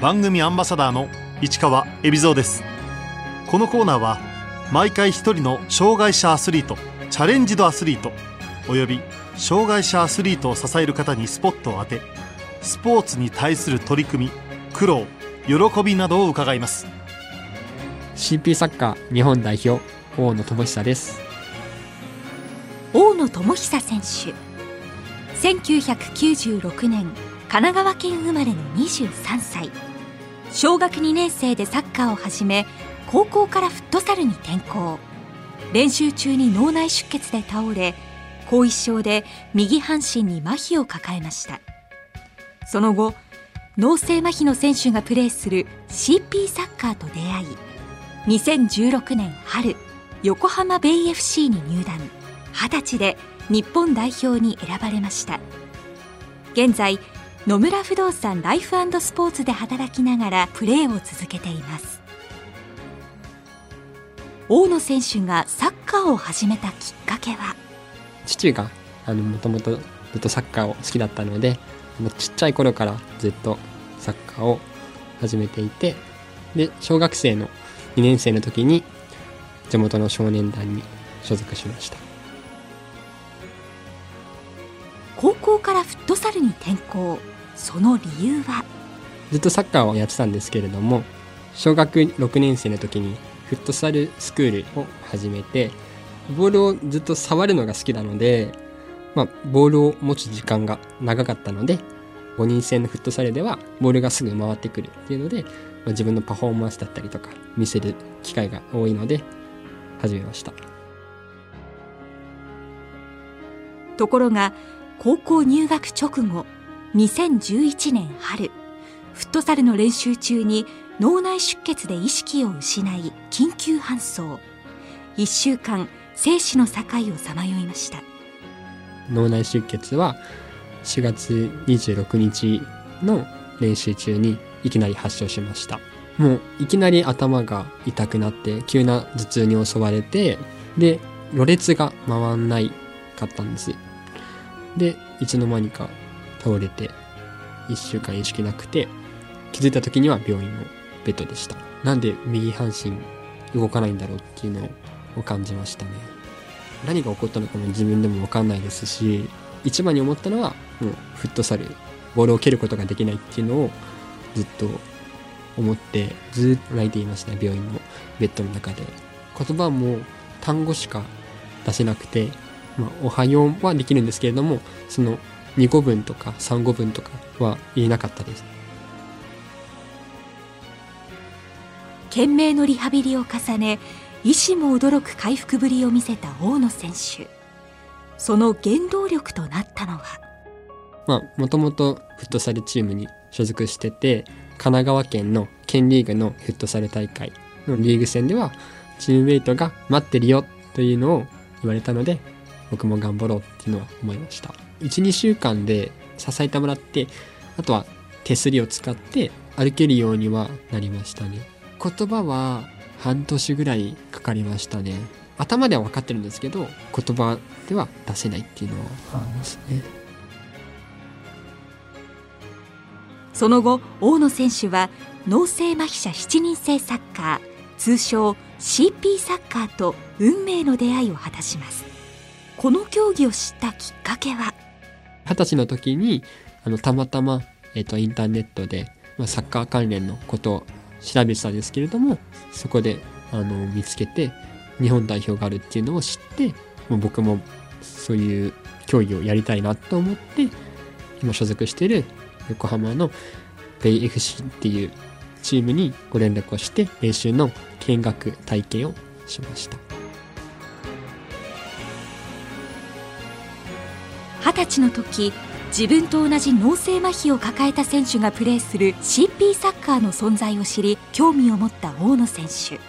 番組アンバサダーの市川恵比蔵です。このコーナーは毎回一人の障害者アスリートチャレンジドアスリートおよび障害者アスリートを支える方にスポットを当てスポーツに対する取り組み苦労喜びなどを伺います。CP サッカー日本代表大野智久です。大野智久選手。1996年神奈川県生まれの23歳。小学2年生でサッカーを始め高校からフットサルに転向。練習中に脳内出血で倒れ後遺症で右半身に麻痺を抱えました。その後脳性麻痺の選手がプレーする CP サッカーと出会い2016年春横浜ベイ FC に入団。20歳で日本代表に選ばれました。現在野村不動産ライフスポーツで働きながらプレーを続けています。大野選手がサッカーを始めたきっかけは？父がもともとずっとサッカーを好きだったのでちっちゃい頃からずっとサッカーを始めていてで小学生の2年生の時に地元の少年団に所属しました。高校からフットサルに転校その理由は？ずっとサッカーをやってたんですけれども小学6年生の時にフットサルスクールを始めてボールをずっと触るのが好きなので、まあ、ボールを持つ時間が長かったので5人制のフットサルではボールがすぐ回ってくるっていうので、まあ、自分のパフォーマンスだったりとか見せる機会が多いので始めました。ところが高校入学直後2011年春フットサルの練習中に脳内出血で意識を失い緊急搬送。1週間生死の境をさまよいました。脳内出血は4月26日の練習中にいきなり発症しました。もういきなり頭が痛くなって急な頭痛に襲われてでろれつが回んないかったんです。でいつの間にか倒れて1週間意識なくて気づいた時には病院のベッドでした。なんで右半身動かないんだろうっていうのを感じましたね。何が起こったのかも自分でも分かんないですし一番に思ったのはもうフットサルボールを蹴ることができないっていうのをずっと思ってずっと泣いていましたね病院のベッドの中で。言葉も単語しか出せなくて、まあ、おはようはできるんですけれどもその2語分とか3語分とかは言えなかったです。懸命のリハビリを重ね医師も驚く回復ぶりを見せた大野選手。その原動力となったのは？まあもともとフットサルチームに所属してて神奈川県の県リーグのフットサル大会のリーグ戦ではチームメイトが待ってるよというのを言われたので僕も頑張ろうっていうのは思いました12週間で支えてもらってあとは手すりを使って歩けるようにはなりましたね。言葉は半年ぐらいかかりましたね。頭では分かってるんですけど言葉では出せないっていうのはありますね。その後大野選手は脳性麻痺者7人制サッカー通称 CP サッカーと運命の出会いを果たします。この競技を知ったきっかけは？二十歳の時にあのたまたま、えっと、インターネットで、まあ、サッカー関連のことを調べてたんですけれどもそこであの見つけて日本代表があるっていうのを知ってもう僕もそういう競技をやりたいなと思って今所属している横浜のベイ FC っていうチームにご連絡をして練習の見学体験をしました。歳の時自分と同じ脳性麻痺を抱えた選手がプレーする CP サッカーの存在を知り興味を持った大野選手。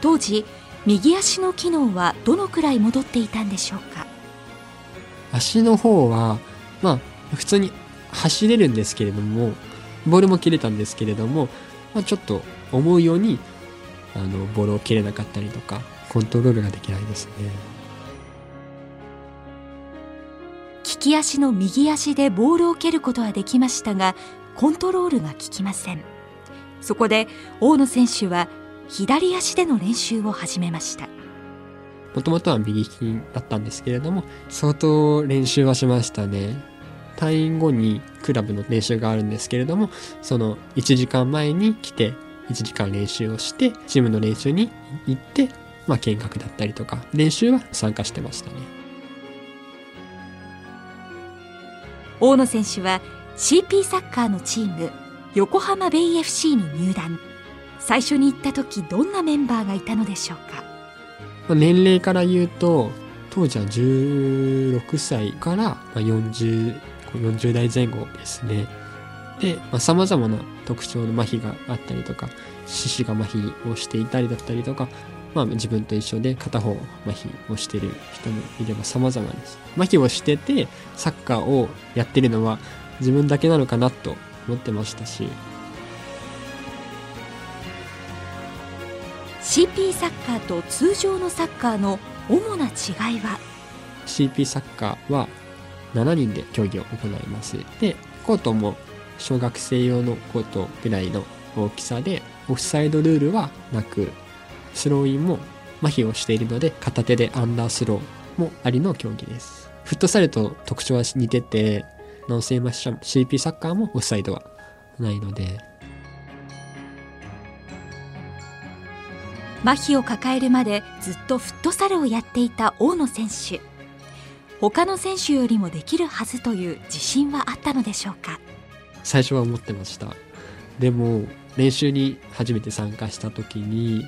当時右足の機能はどのくらい戻っていたんでしょうか？足の方はまあ普通に走れるんですけれどもボールも切れたんですけれども、まあ、ちょっと思うようにあのボールを切れなかったりとかコントロールができないですね。利き足の右足でボールを蹴ることはできましたがコントロールが効きません。そこで大野選手は左足での練習を始めました。もともとは右利きだったんですけれども相当練習はしましたね。退院後にクラブの練習があるんですけれどもその1時間前に来て1時間練習をしてチームの練習に行ってまあ見学だったりとか練習は参加してましたね。大野選手は CP サッカーのチーム横浜ベイ FC に入団。最初に行った時どんなメンバーがいたのでしょうか？年齢から言うと当時は16歳から40 40代前後ですね。でさまざ、まな特徴の麻痺があったりとか四肢が麻痺をしていたりだったりとかまあ、自分と一緒で片方麻痺をしてる人もいれば様々です。麻痺をしててサッカーをやってるのは自分だけなのかなと思ってましたし。CP サッカーと通常のサッカーの主な違いは？CP サッカーは7人で競技を行います。でコートも小学生用のコートぐらいの大きさでオフサイドルールはなくスローインも麻痺をしているので片手でアンダースローもありの競技です。フットサルと特徴は似ててノンセイマッシャン CP サッカーもオフサイドはないので。麻痺を抱えるまでずっとフットサルをやっていた大野選手。他の選手よりもできるはずという自信はあったのでしょうか？最初は思ってました。でも練習に初めて参加した時に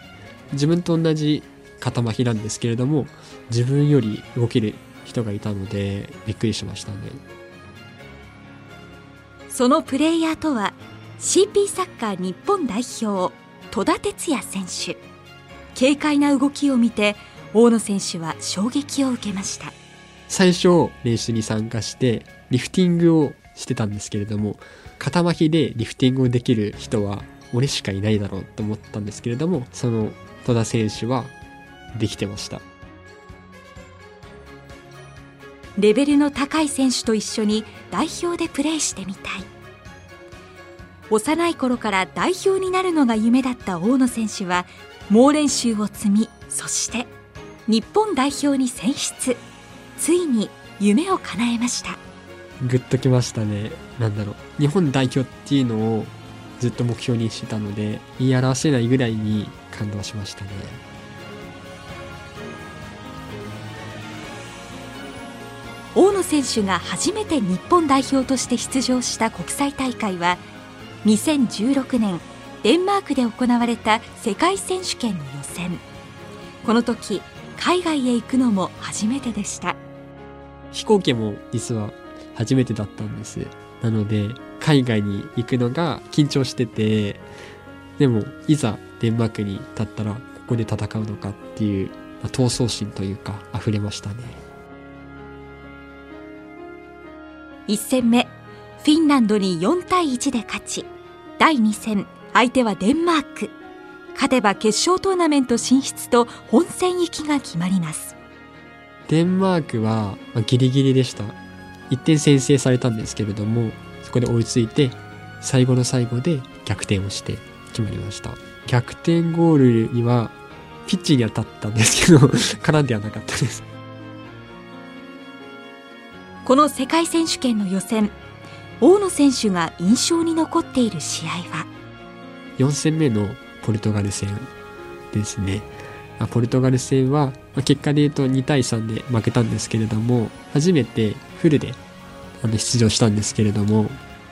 自分と同じ肩麻痺なんですけれども自分より動ける人がいたのでびっくりしましたね。そのプレイヤーとは CP サッカー日本代表戸田哲也選手。軽快な動きを見て大野選手は衝撃を受けました。最初練習に参加してリフティングをしてたんですけれども肩麻痺でリフティングをできる人は俺しかいないだろうと思ったんですけれどもその戸田選手はできてました。レベルの高い選手と一緒に代表でプレーしてみたい。幼い頃から代表になるのが夢だった大野選手は猛練習を積みそして日本代表に選出。ついに夢を叶えました。グッときましたね。なんだろう。日本代表っていうのをずっと目標にしてたので言い表せないぐらいに感動しましたね。大野選手が初めて日本代表として出場した国際大会は2016年デンマークで行われた世界選手権の予選。この時海外へ行くのも初めてでした。飛行機も実は初めてだったんです。なので海外に行くのが緊張しててでもいざデンマークに立ったらここで戦うのかっていう、まあ、闘争心というか溢れましたね。1戦目フィンランドに4対1で勝ち第2戦相手はデンマーク。勝てば決勝トーナメント進出と本戦行きが決まります。デンマークは、まあ、ギリギリでした。1点先制されたんですけれどもそこで追いついて最後の最後で逆転をして決まりました。逆転ゴールにはピッチに当たったんですけど 絡んではなかったです。この世界選手権の予選大野選手が印象に残っている試合は？4戦目のポルトガル戦ですね。ポルトガル戦は結果で言うと2対3で負けたんですけれども初めてフルで出場したんですけれども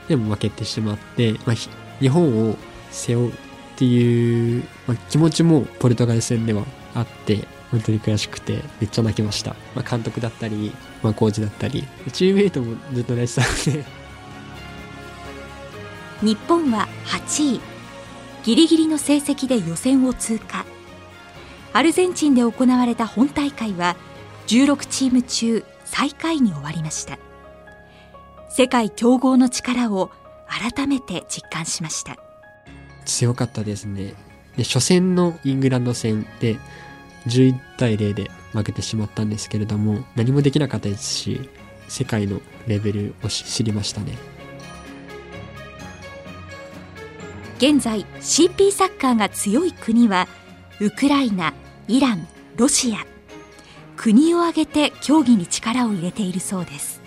でも負けてしまって、まあ、日本を背負うっていう、まあ、気持ちもポルトガル戦ではあって本当に悔しくてめっちゃ泣きました、まあ、監督だったり、まあ、コーチだったりチームメイトもずっと泣いてたので。日本は8位ギリギリの成績で予選を通過。アルゼンチンで行われた本大会は16チーム中最下位に終わりました。世界強豪の力を改めて実感しました。強かったですね。で初戦のイングランド戦で11対0で負けてしまったんですけれども何もできなかったですし世界のレベルを知りましたね。現在 CP サッカーが強い国はウクライナイランロシア。国を挙げて競技に力を入れているそうです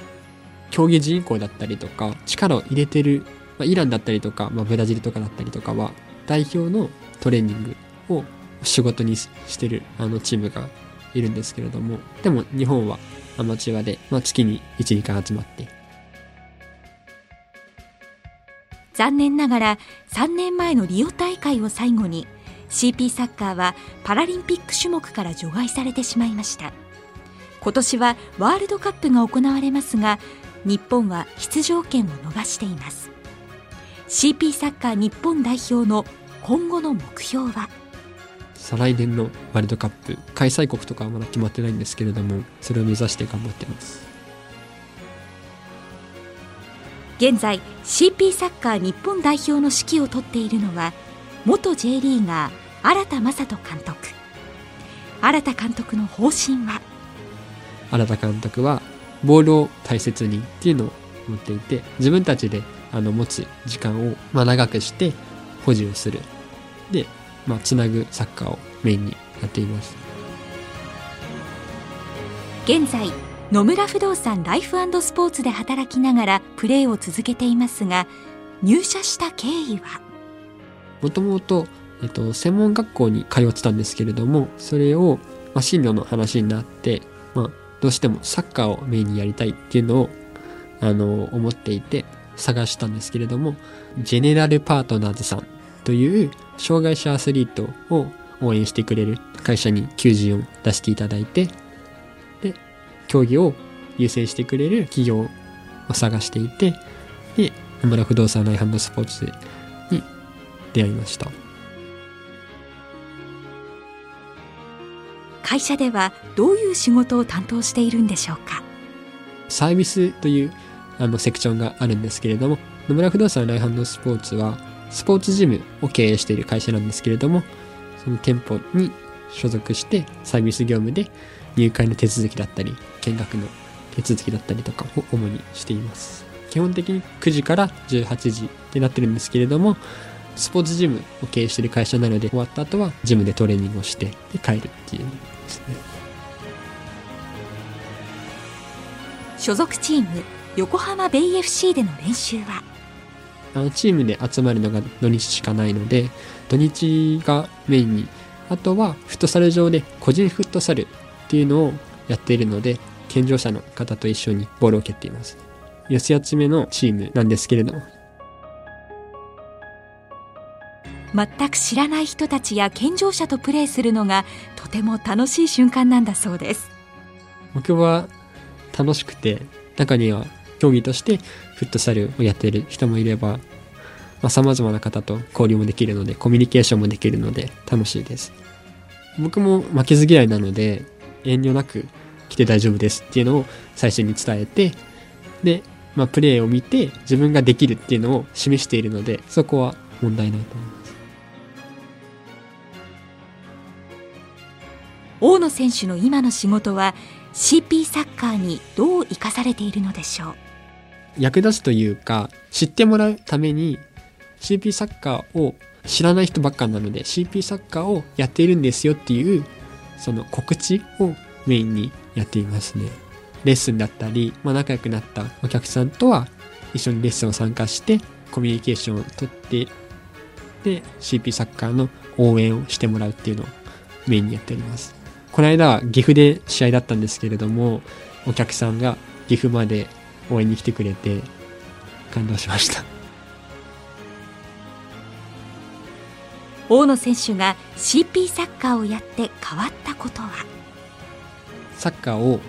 競技人口だったりとか力を入れてる、まあ、イランだったりとか、まあ、ブラジルとかだったりとかは代表のトレーニングを仕事にしてるあのチームがいるんですけれどもでも日本はアマチュアで、まあ、月に12回集まって。残念ながら3年前のリオ大会を最後に CP サッカーはパラリンピック種目から除外されてしまいました。今年はワールドカップが行われますが日本は出場権を逃しています。CP サッカー日本代表の今後の目標は？再来年のワールドカップ開催国とかはまだ決まってないんですけれどもそれを目指して頑張ってます。現在 CP サッカー日本代表の指揮を執っているのは元 J リーガー新田正人監督。新田監督の方針は？新田監督はボールを大切にっていうのを持っていて自分たちであの持つ時間をまあ長くして保持をする。で、まあ、つなぐサッカーをメインにやっています。現在野村不動産ライフスポーツで働きながらプレーを続けていますが入社した経緯は？もともと、えっと、専門学校に通ってたんですけれどもそれを、まあ、進路の話になって、まあ、どうしてもサッカーをメインにやりたいっていうのをあの思っていて探したんですけれどもジェネラルパートナーズさんという障害者アスリートを応援してくれる会社に求人を出していただいてで競技を優先してくれる企業を探していて、で、野村不動産ライハンドスポーツに出会いました。会社ではどういう仕事を担当しているんでしょうか？サービスというあのセクションがあるんですけれども、野村不動産ライハンドスポーツはスポーツジムを経営している会社なんですけれども、その店舗に所属してサービス業務で入会の手続きだったり、見学の手続きだったりとかを主にしています。基本的に9時から18時ってなってるんですけれども、スポーツジムを経営している会社なので、終わった後はジムでトレーニングをしてで帰るっていうですね。所属チーム、横浜ベイ FC での練習はあのチームで集まるのが土日しかないので、土日がメインに、あとはフットサル上で個人フットサルっていうのをやっているので、健常者の方と一緒にボールを蹴っています。寄せ集めのチームなんですけれども。全く知らない人たちや健常者とプレーするのがとても楽しい瞬間なんだそうです。僕は楽しくて、中には競技としてフットサルをやっている人もいれば、まあ、様々な方と交流もできるので、コミュニケーションもできるので楽しいです。僕も負けず嫌いなので、遠慮なく来て大丈夫ですっていうのを最初に伝えて、で、まあ、プレーを見て自分ができるっていうのを示しているので、そこは問題ないと思います。大野選手の今の仕事は CP サッカーにどう生かされているのでしょう？役立つというか知ってもらうために CP サッカーを知らない人ばっかなので CP サッカーをやっているんですよっていうその告知をメインにやっていますね。レッスンだったり、まあ、仲良くなったお客さんとは一緒にレッスンを参加してコミュニケーションをとってで CP サッカーの応援をしてもらうっていうのをメインにやっております。この間は岐阜で試合だったんですけれどもお客さんが岐阜まで応援に来てくれて感動しました。大野選手が CP サッカーをやって変わったことは？サッカーを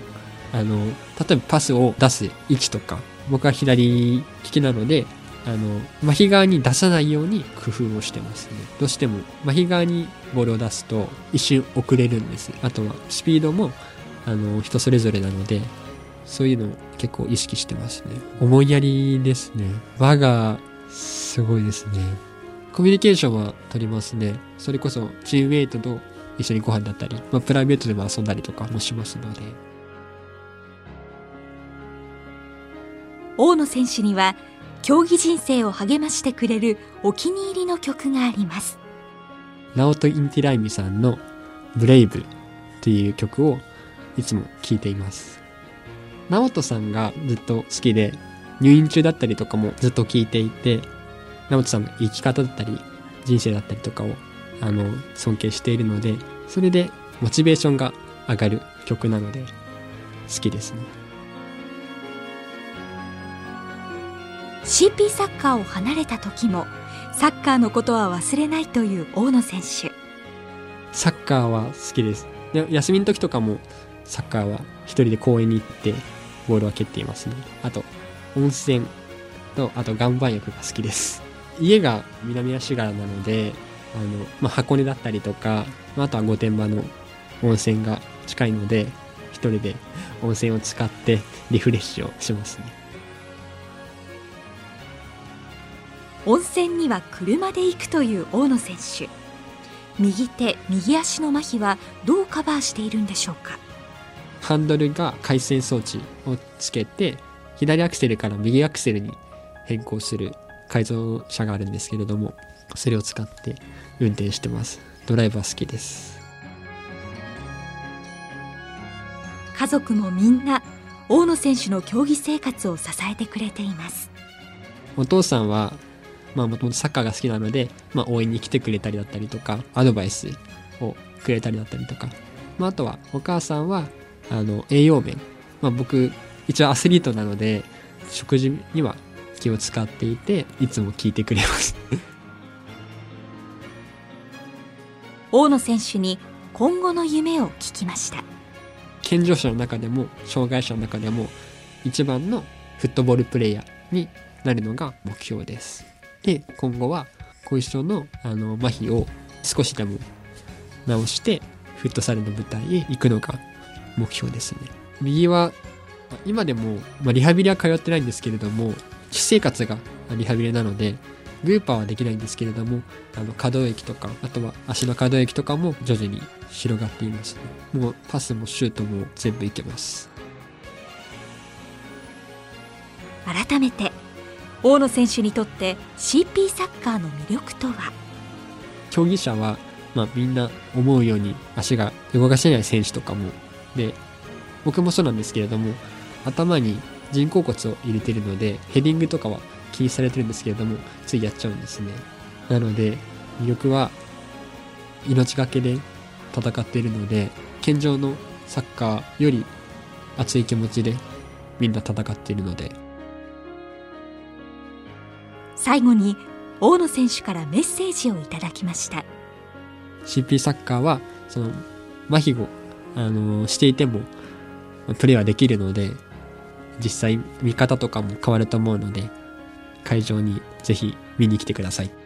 あの例えばパスを出す位置とか僕は左利きなのであの麻痺側に出さないように工夫をしてますね。どうしても麻痺側にボールを出すと一瞬遅れるんです。あとはスピードもあの人それぞれなのでそういうのを結構意識してますね。思いやりですね。輪がすごいですね。コミュニケーションは取りますね。それこそチームメイトと一緒にご飯だったり、まあ、プライベートでも遊んだりとかもしますので。大野選手には競技人生を励ましてくれるお気に入りの曲がありますナオト・インティライミさんのブレイブという曲をいつも聴いています。ナオトさんがずっと好きで、入院中だったりとかもずっと聴いていて、ナオトさんの生き方だったり、人生だったりとかを、あの、尊敬しているので、それでモチベーションが上がる曲なので、好きですね。CP サッカーを離れた時もサッカーのことは忘れないという大野選手。サッカーは好きです。で休みの時とかもサッカーは一人で公園に行ってボールは蹴っていますね。あと温泉とあと岩盤浴が好きです。家が南足柄なのであの、まあ、箱根だったりとか、まあ、あとは御殿場の温泉が近いので一人で温泉を使ってリフレッシュをしますね。温泉には車で行くという大野選手。右手右足の麻痺はどうカバーしているんでしょうか？ハンドルが回線装置をつけて左アクセルから右アクセルに変更する改造車があるんですけれどもそれを使って運転してます。ドライバー好きです。家族もみんな大野選手の競技生活を支えてくれています。お父さんはまあもともとサッカーが好きなので、まあ応援に来てくれたりだったりとか、アドバイスをくれたりだったりとか、まああとはお母さんは、あの、栄養面。まあ僕、一応アスリートなので、食事には気を使っていて、いつも聞いてくれます 大野選手に今後の夢を聞きました。健常者の中でも、障害者の中でも、一番のフットボールプレイヤーになるのが目標です。で、今後は後遺症のあの麻痺を少しでも治して、フットサルの舞台へ行くのが目標ですね。右は、今でも、まあ、リハビリは通ってないんですけれども、私生活がリハビリなので、グーパーはできないんですけれども、あの、可動域とか、あとは足の可動域とかも徐々に広がっていますね。もうパスもシュートも全部いけます。改めて大野選手にとって CP サッカーの魅力とは？競技者は、まあ、みんな思うように足が動かせない選手とかも。で僕もそうなんですけれども頭に人工骨を入れてるのでヘディングとかは禁止されてるんですけれどもついやっちゃうんですね。なので魅力は命がけで戦っているので健常のサッカーより熱い気持ちでみんな戦っているので。最後に大野選手からメッセージをいただきました CP サッカーはその麻痺を、あのしていてもプレーはできるので実際見方とかも変わると思うので会場にぜひ見に来てください。